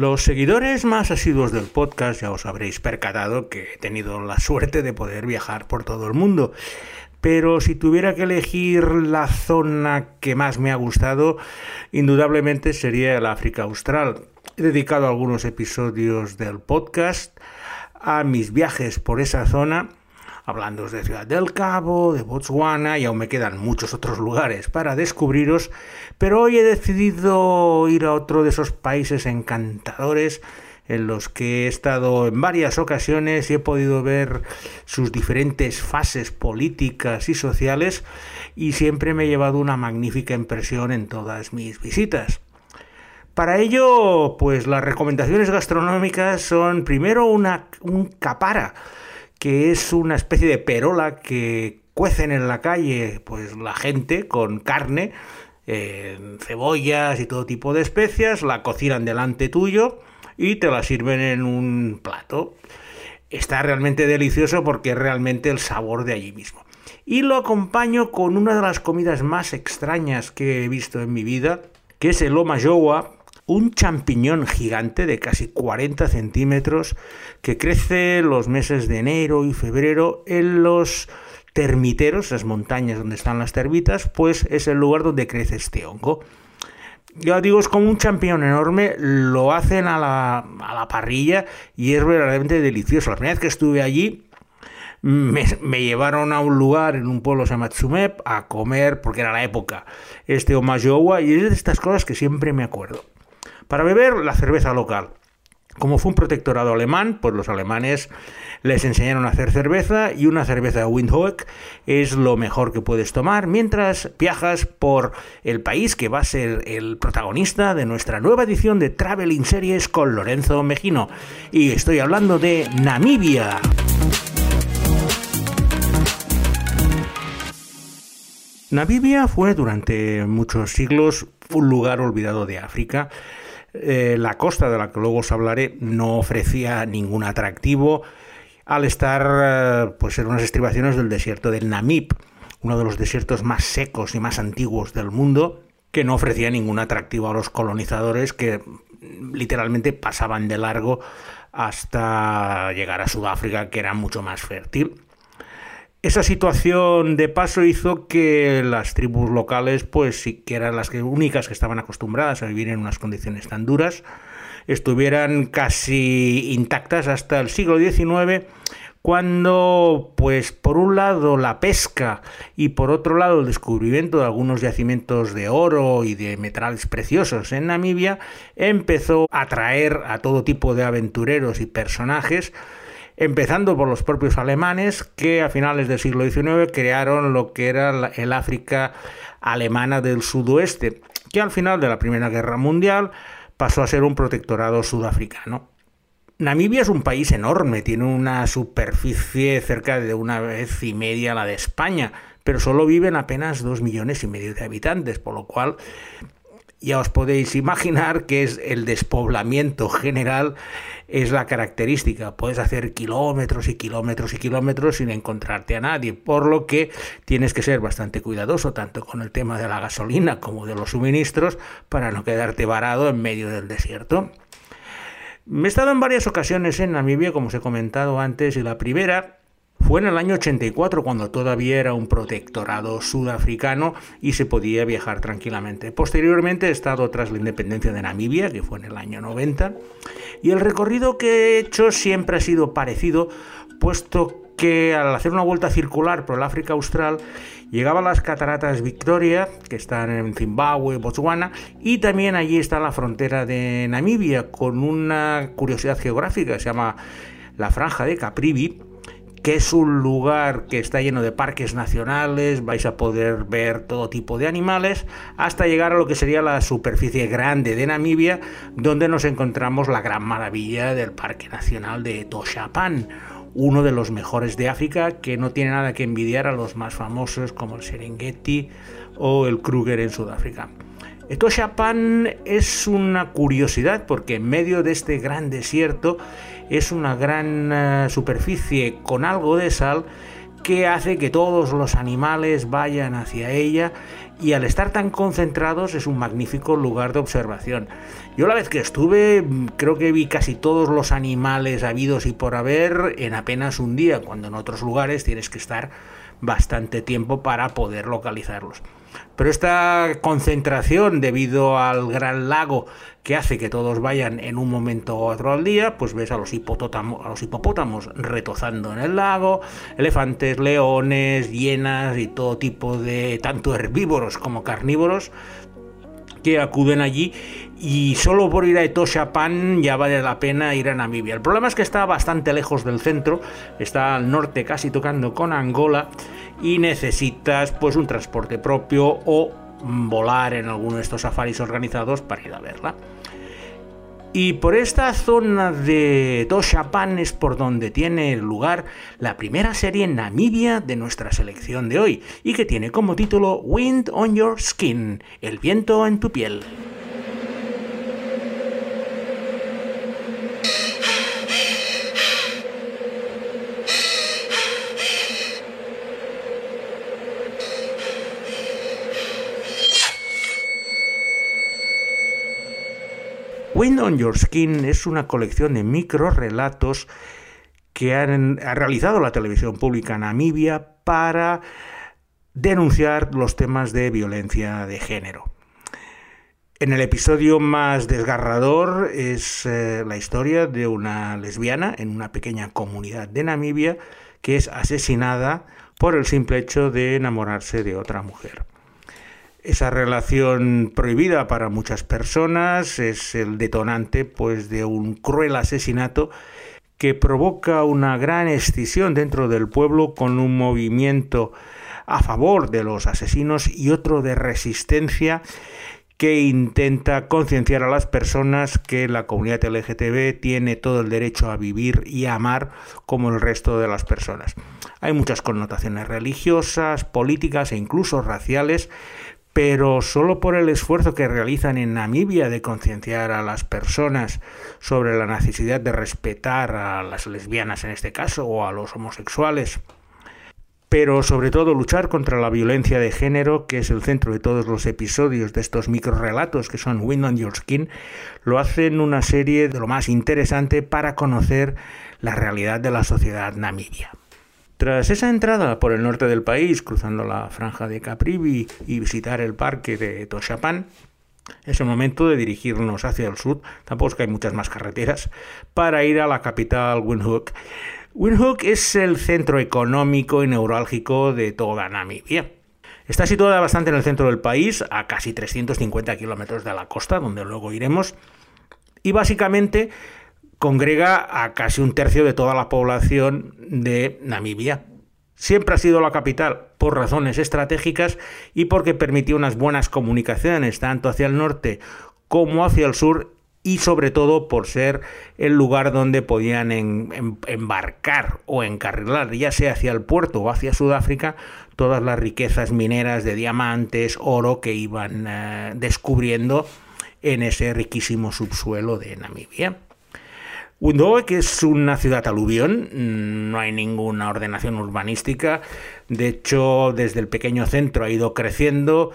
Los seguidores más asiduos del podcast ya os habréis percatado que he tenido la suerte de poder viajar por todo el mundo. Pero si tuviera que elegir la zona que más me ha gustado, indudablemente sería el África Austral. He dedicado algunos episodios del podcast a mis viajes por esa zona hablando de Ciudad del Cabo, de Botswana y aún me quedan muchos otros lugares para descubriros, pero hoy he decidido ir a otro de esos países encantadores en los que he estado en varias ocasiones y he podido ver sus diferentes fases políticas y sociales y siempre me he llevado una magnífica impresión en todas mis visitas. Para ello, pues las recomendaciones gastronómicas son primero una, un capara, que es una especie de perola que cuecen en la calle pues la gente con carne, cebollas y todo tipo de especias, la cocinan delante tuyo y te la sirven en un plato. Está realmente delicioso porque es realmente el sabor de allí mismo. Y lo acompaño con una de las comidas más extrañas que he visto en mi vida, que es el omayowa, un champiñón gigante de casi 40 centímetros que crece los meses de enero y febrero en los termiteros, las montañas donde están las termitas, pues es el lugar donde crece este hongo. Ya digo, es como un champiñón enorme, lo hacen a la, a la parrilla y es verdaderamente delicioso. La primera vez que estuve allí, me, llevaron a un lugar en un pueblo se llama Tsumep a comer, porque era la época, este omayowa, y es de estas cosas que siempre me acuerdo. Para beber, la cerveza local. Como fue un protectorado alemán, pues los alemanes les enseñaron a hacer cerveza y una cerveza Windhoek es lo mejor que puedes tomar mientras viajas por el país que va a ser el protagonista de nuestra nueva edición de Traveling Series con Lorenzo Mejino. Y estoy hablando de Namibia. Namibia fue durante muchos siglos un lugar olvidado de África eh, la costa de la que luego os hablaré no ofrecía ningún atractivo al estar eh, pues en unas estribaciones del desierto del Namib, uno de los desiertos más secos y más antiguos del mundo, que no ofrecía ningún atractivo a los colonizadores que literalmente pasaban de largo hasta llegar a Sudáfrica, que era mucho más fértil. Esa situación de paso hizo que las tribus locales, pues sí que eran las únicas que estaban acostumbradas a vivir en unas condiciones tan duras, estuvieran casi intactas hasta el siglo XIX, cuando, pues, por un lado la pesca y por otro lado el descubrimiento de algunos yacimientos de oro y de metales preciosos en Namibia empezó a atraer a todo tipo de aventureros y personajes empezando por los propios alemanes que a finales del siglo XIX crearon lo que era el África alemana del sudoeste, que al final de la Primera Guerra Mundial pasó a ser un protectorado sudafricano. Namibia es un país enorme, tiene una superficie cerca de una vez y media la de España, pero solo viven apenas dos millones y medio de habitantes, por lo cual ya os podéis imaginar que es el despoblamiento general es la característica. Puedes hacer kilómetros y kilómetros y kilómetros sin encontrarte a nadie, por lo que tienes que ser bastante cuidadoso tanto con el tema de la gasolina como de los suministros para no quedarte varado en medio del desierto. Me he estado en varias ocasiones en Namibia, como os he comentado antes, y la primera fue en el año 84 cuando todavía era un protectorado sudafricano y se podía viajar tranquilamente. Posteriormente he estado tras la independencia de Namibia, que fue en el año 90, y el recorrido que he hecho siempre ha sido parecido, puesto que al hacer una vuelta circular por el África Austral llegaba a las cataratas Victoria, que están en Zimbabue, Botswana, y también allí está la frontera de Namibia, con una curiosidad geográfica, se llama la Franja de Caprivi, que es un lugar que está lleno de parques nacionales, vais a poder ver todo tipo de animales, hasta llegar a lo que sería la superficie grande de Namibia, donde nos encontramos la gran maravilla del Parque Nacional de Toshapan, uno de los mejores de África, que no tiene nada que envidiar a los más famosos como el Serengeti o el Kruger en Sudáfrica. Toshapan es una curiosidad porque en medio de este gran desierto es una gran eh, superficie con algo de sal que hace que todos los animales vayan hacia ella y al estar tan concentrados es un magnífico lugar de observación. Yo la vez que estuve creo que vi casi todos los animales habidos y por haber en apenas un día, cuando en otros lugares tienes que estar bastante tiempo para poder localizarlos. Pero esta concentración debido al gran lago que hace que todos vayan en un momento u otro al día, pues ves a los, hipopótamos, a los hipopótamos retozando en el lago, elefantes, leones, hienas y todo tipo de tanto herbívoros como carnívoros que acuden allí y solo por ir a Etosha Pan ya vale la pena ir a Namibia. El problema es que está bastante lejos del centro, está al norte casi tocando con Angola y necesitas pues un transporte propio o volar en alguno de estos safaris organizados para ir a verla. Y por esta zona de Toshapan es por donde tiene lugar la primera serie en Namibia de nuestra selección de hoy y que tiene como título Wind on Your Skin, el viento en tu piel. Wind on Your Skin es una colección de micro relatos que ha realizado la televisión pública Namibia para denunciar los temas de violencia de género. En el episodio más desgarrador es eh, la historia de una lesbiana en una pequeña comunidad de Namibia que es asesinada por el simple hecho de enamorarse de otra mujer. Esa relación prohibida para muchas personas es el detonante pues de un cruel asesinato que provoca una gran escisión dentro del pueblo con un movimiento a favor de los asesinos y otro de resistencia que intenta concienciar a las personas que la comunidad LGTB tiene todo el derecho a vivir y a amar como el resto de las personas. Hay muchas connotaciones religiosas, políticas e incluso raciales pero solo por el esfuerzo que realizan en Namibia de concienciar a las personas sobre la necesidad de respetar a las lesbianas en este caso o a los homosexuales, pero sobre todo luchar contra la violencia de género, que es el centro de todos los episodios de estos microrelatos que son Wind on Your Skin, lo hacen una serie de lo más interesante para conocer la realidad de la sociedad namibia. Tras esa entrada por el norte del país, cruzando la franja de Caprivi y visitar el parque de Toshapan, es el momento de dirigirnos hacia el sur, tampoco es que hay muchas más carreteras, para ir a la capital Windhoek. Windhoek es el centro económico y neurálgico de toda Namibia. Está situada bastante en el centro del país, a casi 350 kilómetros de la costa, donde luego iremos, y básicamente congrega a casi un tercio de toda la población de Namibia. Siempre ha sido la capital por razones estratégicas y porque permitió unas buenas comunicaciones tanto hacia el norte como hacia el sur y sobre todo por ser el lugar donde podían embarcar o encarrilar, ya sea hacia el puerto o hacia Sudáfrica, todas las riquezas mineras de diamantes, oro que iban eh, descubriendo en ese riquísimo subsuelo de Namibia. Windhoek es una ciudad aluvión, no hay ninguna ordenación urbanística, de hecho desde el pequeño centro ha ido creciendo,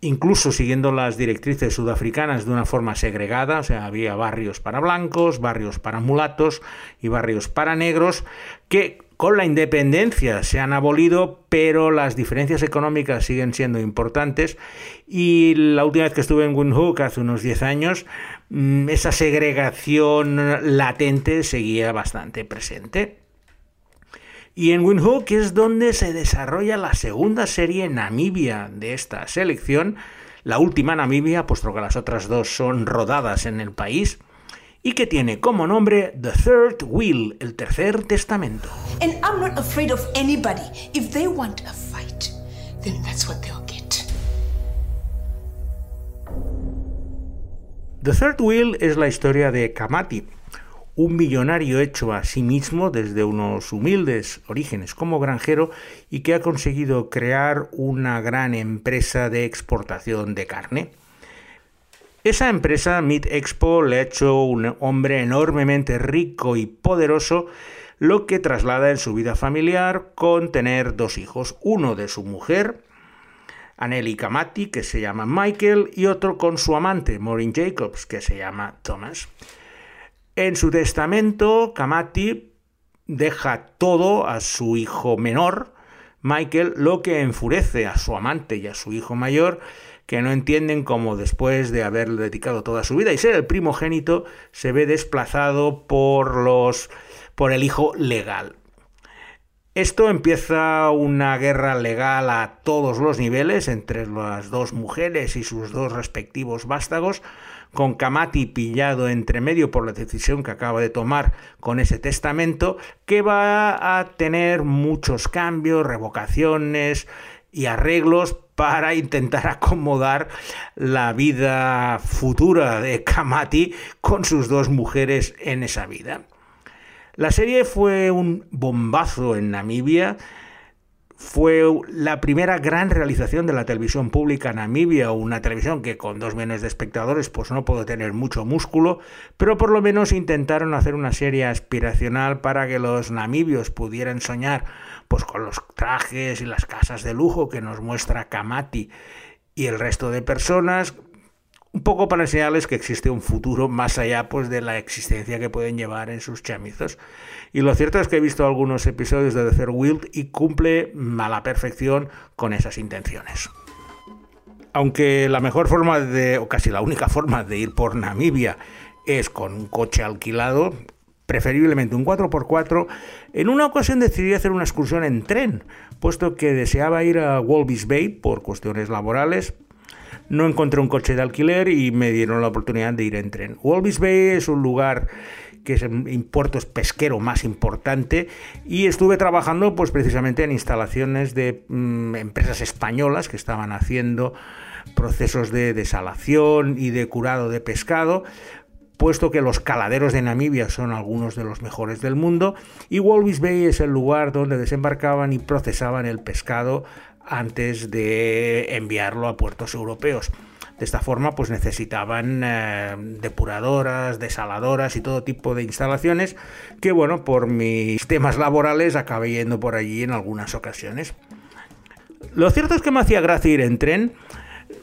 incluso siguiendo las directrices sudafricanas de una forma segregada, o sea, había barrios para blancos, barrios para mulatos y barrios para negros, que con la independencia se han abolido, pero las diferencias económicas siguen siendo importantes. Y la última vez que estuve en Windhoek, hace unos 10 años, mm, esa segregación latente seguía bastante presente. Y en Windhoek es donde se desarrolla la segunda serie Namibia de esta selección, la última Namibia, puesto que las otras dos son rodadas en el país y que tiene como nombre The Third Will, el tercer testamento. And I'm not afraid of anybody. If they want a fight, then that's what they'll get. The Third Will es la historia de Kamati, un millonario hecho a sí mismo desde unos humildes orígenes como granjero y que ha conseguido crear una gran empresa de exportación de carne. Esa empresa, Meat Expo, le ha hecho un hombre enormemente rico y poderoso, lo que traslada en su vida familiar con tener dos hijos, uno de su mujer, Anneli Kamati, que se llama Michael, y otro con su amante, Maureen Jacobs, que se llama Thomas. En su testamento, Kamati deja todo a su hijo menor, Michael, lo que enfurece a su amante y a su hijo mayor, que no entienden cómo después de haber dedicado toda su vida y ser el primogénito, se ve desplazado por los por el hijo legal. Esto empieza una guerra legal a todos los niveles entre las dos mujeres y sus dos respectivos vástagos, con Kamati pillado entre medio por la decisión que acaba de tomar con ese testamento, que va a tener muchos cambios, revocaciones y arreglos para intentar acomodar la vida futura de Kamati con sus dos mujeres en esa vida. La serie fue un bombazo en Namibia, fue la primera gran realización de la televisión pública Namibia, una televisión que con dos millones de espectadores pues no puede tener mucho músculo, pero por lo menos intentaron hacer una serie aspiracional para que los namibios pudieran soñar pues con los trajes y las casas de lujo que nos muestra Kamati y el resto de personas, un poco para enseñarles que existe un futuro más allá pues de la existencia que pueden llevar en sus chamizos. Y lo cierto es que he visto algunos episodios de The Third Wild y cumple a la perfección con esas intenciones. Aunque la mejor forma de, o casi la única forma de ir por Namibia es con un coche alquilado, preferiblemente un 4x4, en una ocasión decidí hacer una excursión en tren, puesto que deseaba ir a Walvis Bay por cuestiones laborales, no encontré un coche de alquiler y me dieron la oportunidad de ir en tren. Walvis Bay es un lugar que es el puerto pesquero más importante y estuve trabajando pues precisamente en instalaciones de mm, empresas españolas que estaban haciendo procesos de desalación y de curado de pescado puesto que los caladeros de Namibia son algunos de los mejores del mundo y Walvis Bay es el lugar donde desembarcaban y procesaban el pescado antes de enviarlo a puertos europeos. De esta forma, pues necesitaban eh, depuradoras, desaladoras y todo tipo de instalaciones que, bueno, por mis temas laborales acabé yendo por allí en algunas ocasiones. Lo cierto es que me hacía gracia ir en tren.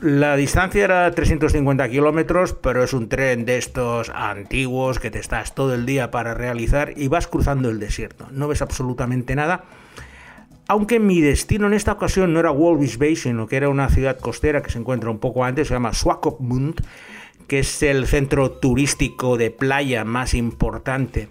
La distancia era 350 kilómetros, pero es un tren de estos antiguos que te estás todo el día para realizar y vas cruzando el desierto. No ves absolutamente nada aunque mi destino en esta ocasión no era Walvis Bay, sino que era una ciudad costera que se encuentra un poco antes, se llama Swakopmund, que es el centro turístico de playa más importante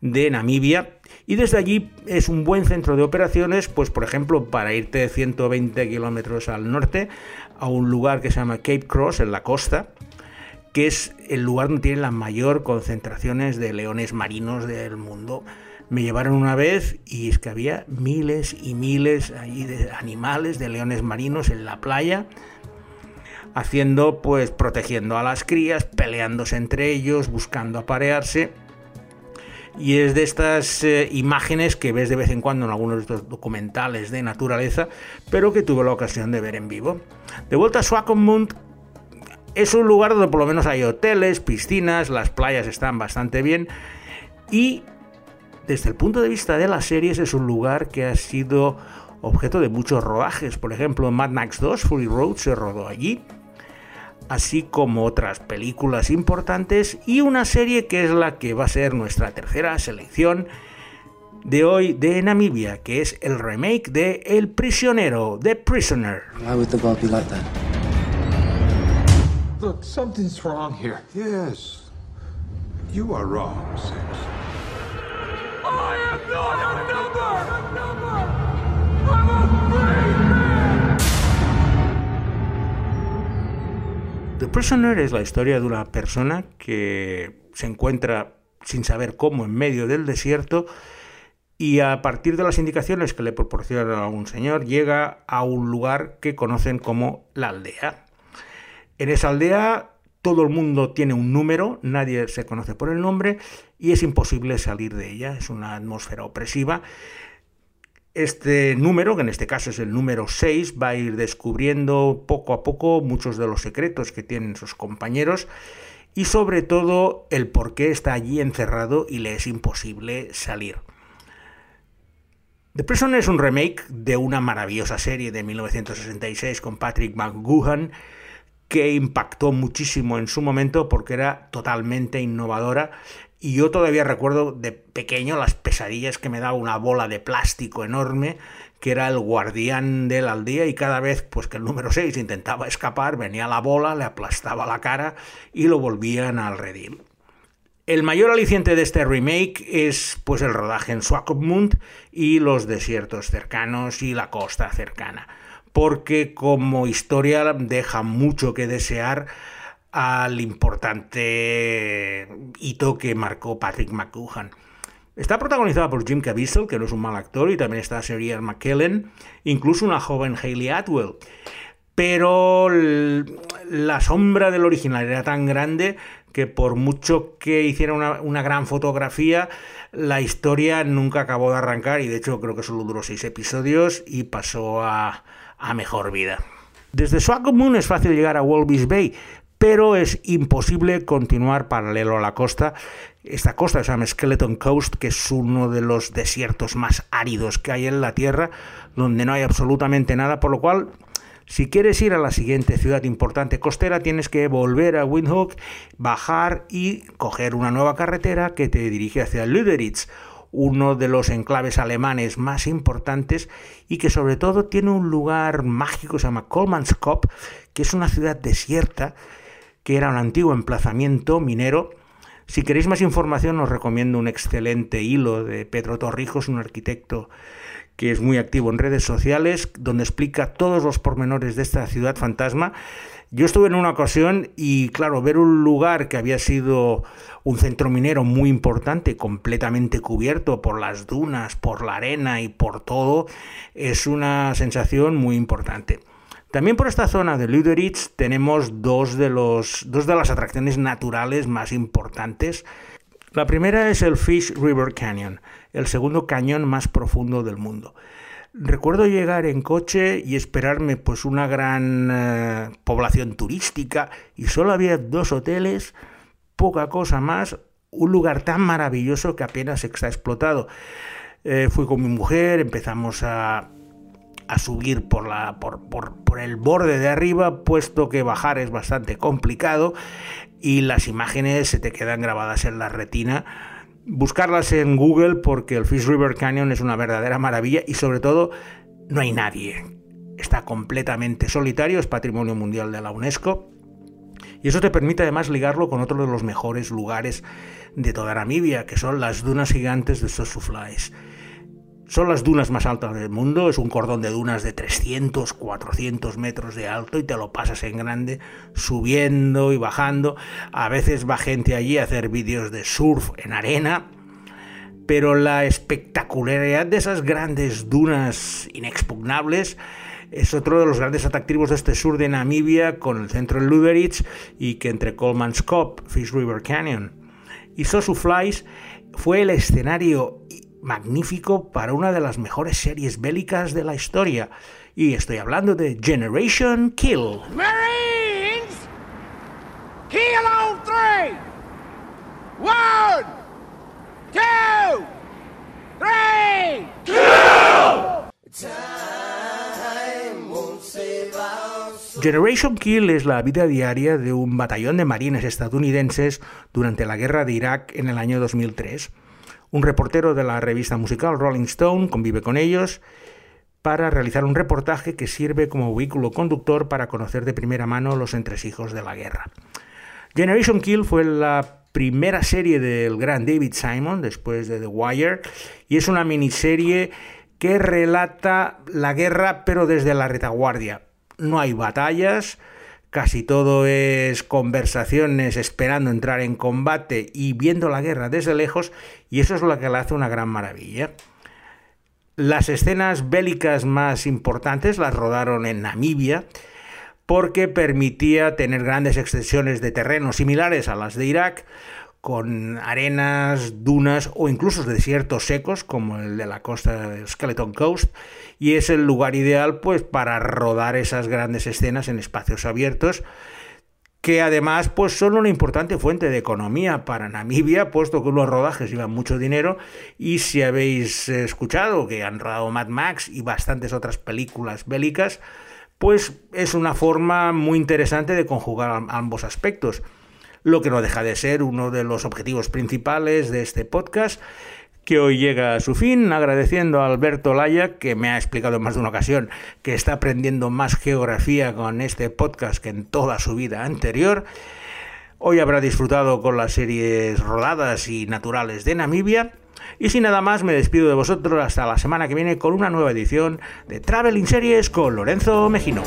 de Namibia. Y desde allí es un buen centro de operaciones, pues por ejemplo, para irte de 120 kilómetros al norte a un lugar que se llama Cape Cross, en la costa, que es el lugar donde tienen las mayor concentraciones de leones marinos del mundo. Me llevaron una vez y es que había miles y miles de animales, de leones marinos en la playa, haciendo, pues, protegiendo a las crías, peleándose entre ellos, buscando aparearse. Y es de estas eh, imágenes que ves de vez en cuando en algunos de estos documentales de naturaleza, pero que tuve la ocasión de ver en vivo. De vuelta a Swakopmund, es un lugar donde por lo menos hay hoteles, piscinas, las playas están bastante bien y desde el punto de vista de las series es un lugar que ha sido objeto de muchos rodajes. Por ejemplo, Mad Max 2, Fury Road, se rodó allí, así como otras películas importantes y una serie que es la que va a ser nuestra tercera selección de hoy de Namibia, que es el remake de El prisionero, The Prisoner. Look, something's wrong here. Yes. You are wrong, The Prisoner es la historia de una persona que se encuentra sin saber cómo en medio del desierto y a partir de las indicaciones que le proporciona un señor llega a un lugar que conocen como la aldea. En esa aldea todo el mundo tiene un número, nadie se conoce por el nombre y es imposible salir de ella, es una atmósfera opresiva. Este número, que en este caso es el número 6, va a ir descubriendo poco a poco muchos de los secretos que tienen sus compañeros y sobre todo el por qué está allí encerrado y le es imposible salir. The Prison es un remake de una maravillosa serie de 1966 con Patrick McGoohan que impactó muchísimo en su momento porque era totalmente innovadora y yo todavía recuerdo de pequeño las pesadillas que me daba una bola de plástico enorme que era el guardián de la aldea y cada vez pues que el número 6 intentaba escapar venía la bola, le aplastaba la cara y lo volvían al redil. El mayor aliciente de este remake es pues el rodaje en Swakopmund y los desiertos cercanos y la costa cercana, porque como historia deja mucho que desear al importante hito que marcó Patrick McGoohan. Está protagonizada por Jim Caviezel, que no es un mal actor, y también está Sherry McKellen, incluso una joven Hayley Atwell. Pero la sombra del original era tan grande que por mucho que hiciera una, gran fotografía, la historia nunca acabó de arrancar y de hecho creo que solo duró seis episodios y pasó a, mejor vida. Desde Swakopmund es fácil llegar a Walvis Bay, pero es imposible continuar paralelo a la costa. Esta costa se llama Skeleton Coast, que es uno de los desiertos más áridos que hay en la Tierra, donde no hay absolutamente nada, por lo cual si quieres ir a la siguiente ciudad importante costera, tienes que volver a Windhoek, bajar y coger una nueva carretera que te dirige hacia Lüderitz, uno de los enclaves alemanes más importantes y que sobre todo tiene un lugar mágico, se llama Kolmanskop, que es una ciudad desierta, que era un antiguo emplazamiento minero. Si queréis más información os recomiendo un excelente hilo de Pedro Torrijos, un arquitecto que es muy activo en redes sociales, donde explica todos los pormenores de esta ciudad fantasma. Yo estuve en una ocasión y, claro, ver un lugar que había sido un centro minero muy importante, completamente cubierto por las dunas, por la arena y por todo, es una sensación muy importante. También por esta zona de Lüderitz tenemos dos de, los, dos de las atracciones naturales más importantes. La primera es el Fish River Canyon el segundo cañón más profundo del mundo. Recuerdo llegar en coche y esperarme pues una gran eh, población turística y solo había dos hoteles, poca cosa más, un lugar tan maravilloso que apenas está explotado. Eh, fui con mi mujer, empezamos a, a subir por, la, por, por, por, el borde de arriba, puesto que bajar es bastante complicado y las imágenes se te quedan grabadas en la retina buscarlas en Google porque el Fish River Canyon es una verdadera maravilla y sobre todo no hay nadie. Está completamente solitario, es patrimonio mundial de la UNESCO. Y eso te permite además ligarlo con otro de los mejores lugares de toda Namibia, que son las dunas gigantes de Sosuflies. Son las dunas más altas del mundo, es un cordón de dunas de 300, 400 metros de alto y te lo pasas en grande subiendo y bajando. A veces va gente allí a hacer vídeos de surf en arena, pero la espectacularidad de esas grandes dunas inexpugnables es otro de los grandes atractivos de este sur de Namibia con el centro en Luderitz y que entre Coleman's Cop, Fish River Canyon y Sosuflies fue el escenario magnífico para una de las mejores series bélicas de la historia. Y estoy hablando de Generation Kill. Marines, kill on three. One, two, three. Generation Kill es la vida diaria de un batallón de marines estadounidenses durante la guerra de Irak en el año 2003. Un reportero de la revista musical Rolling Stone convive con ellos para realizar un reportaje que sirve como vehículo conductor para conocer de primera mano los entresijos de la guerra. Generation Kill fue la primera serie del gran David Simon después de The Wire y es una miniserie que relata la guerra pero desde la retaguardia. No hay batallas, casi todo es conversaciones esperando entrar en combate y viendo la guerra desde lejos, y eso es lo que le hace una gran maravilla. Las escenas bélicas más importantes las rodaron en Namibia, porque permitía tener grandes extensiones de terreno similares a las de Irak, con arenas, dunas o incluso desiertos secos como el de la costa Skeleton Coast. Y es el lugar ideal pues para rodar esas grandes escenas en espacios abiertos que además pues son una importante fuente de economía para Namibia, puesto que los rodajes llevan mucho dinero. Y si habéis escuchado que han rodado Mad Max y bastantes otras películas bélicas, pues es una forma muy interesante de conjugar ambos aspectos, lo que no deja de ser uno de los objetivos principales de este podcast que hoy llega a su fin, agradeciendo a Alberto Laya, que me ha explicado en más de una ocasión que está aprendiendo más geografía con este podcast que en toda su vida anterior. Hoy habrá disfrutado con las series rodadas y naturales de Namibia. Y sin nada más, me despido de vosotros hasta la semana que viene con una nueva edición de Traveling Series con Lorenzo Mejino.